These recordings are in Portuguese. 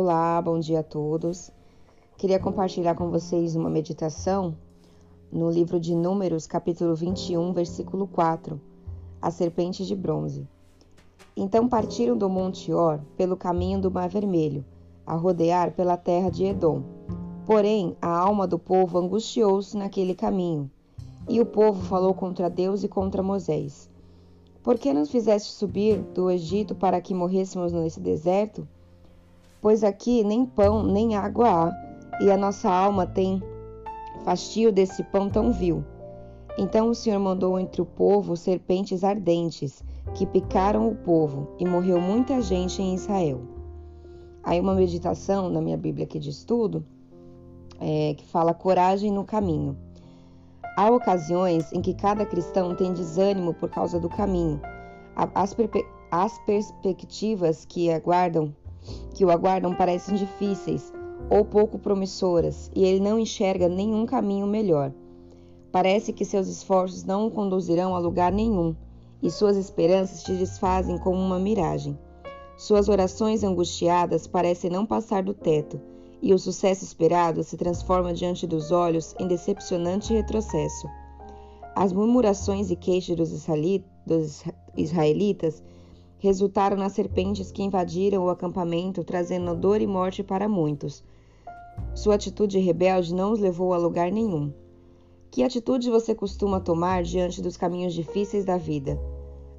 Olá, bom dia a todos. Queria compartilhar com vocês uma meditação no livro de Números, capítulo 21, versículo 4, a serpente de bronze. Então partiram do Monte Or pelo caminho do Mar Vermelho, a rodear pela terra de Edom. Porém, a alma do povo angustiou-se naquele caminho, e o povo falou contra Deus e contra Moisés. Por que nos fizeste subir do Egito para que morrêssemos nesse deserto? Pois aqui nem pão nem água há, e a nossa alma tem fastio desse pão tão vil. Então o Senhor mandou entre o povo serpentes ardentes, que picaram o povo, e morreu muita gente em Israel. Aí uma meditação na minha Bíblia aqui de estudo, é, que fala coragem no caminho. Há ocasiões em que cada cristão tem desânimo por causa do caminho. As, as perspectivas que aguardam que o aguardam parecem difíceis ou pouco promissoras e ele não enxerga nenhum caminho melhor. Parece que seus esforços não o conduzirão a lugar nenhum e suas esperanças se desfazem como uma miragem. Suas orações angustiadas parecem não passar do teto e o sucesso esperado se transforma diante dos olhos em decepcionante retrocesso. As murmurações e queixas dos israelitas resultaram nas serpentes que invadiram o acampamento, trazendo dor e morte para muitos. Sua atitude rebelde não os levou a lugar nenhum. Que atitude você costuma tomar diante dos caminhos difíceis da vida?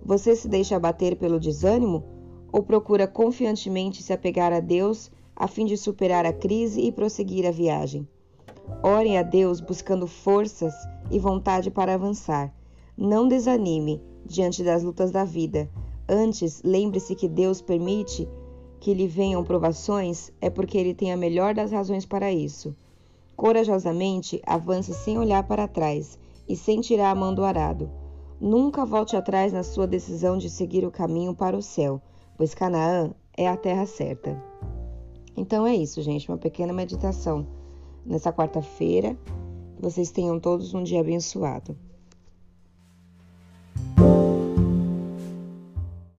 Você se deixa abater pelo desânimo ou procura confiantemente se apegar a Deus a fim de superar a crise e prosseguir a viagem? Ore a Deus buscando forças e vontade para avançar. Não desanime diante das lutas da vida Antes, lembre-se que Deus permite que lhe venham provações é porque ele tem a melhor das razões para isso. Corajosamente, avance sem olhar para trás e sem tirar a mão do arado. Nunca volte atrás na sua decisão de seguir o caminho para o céu, pois Canaã é a terra certa. Então é isso, gente, uma pequena meditação nessa quarta-feira. Vocês tenham todos um dia abençoado.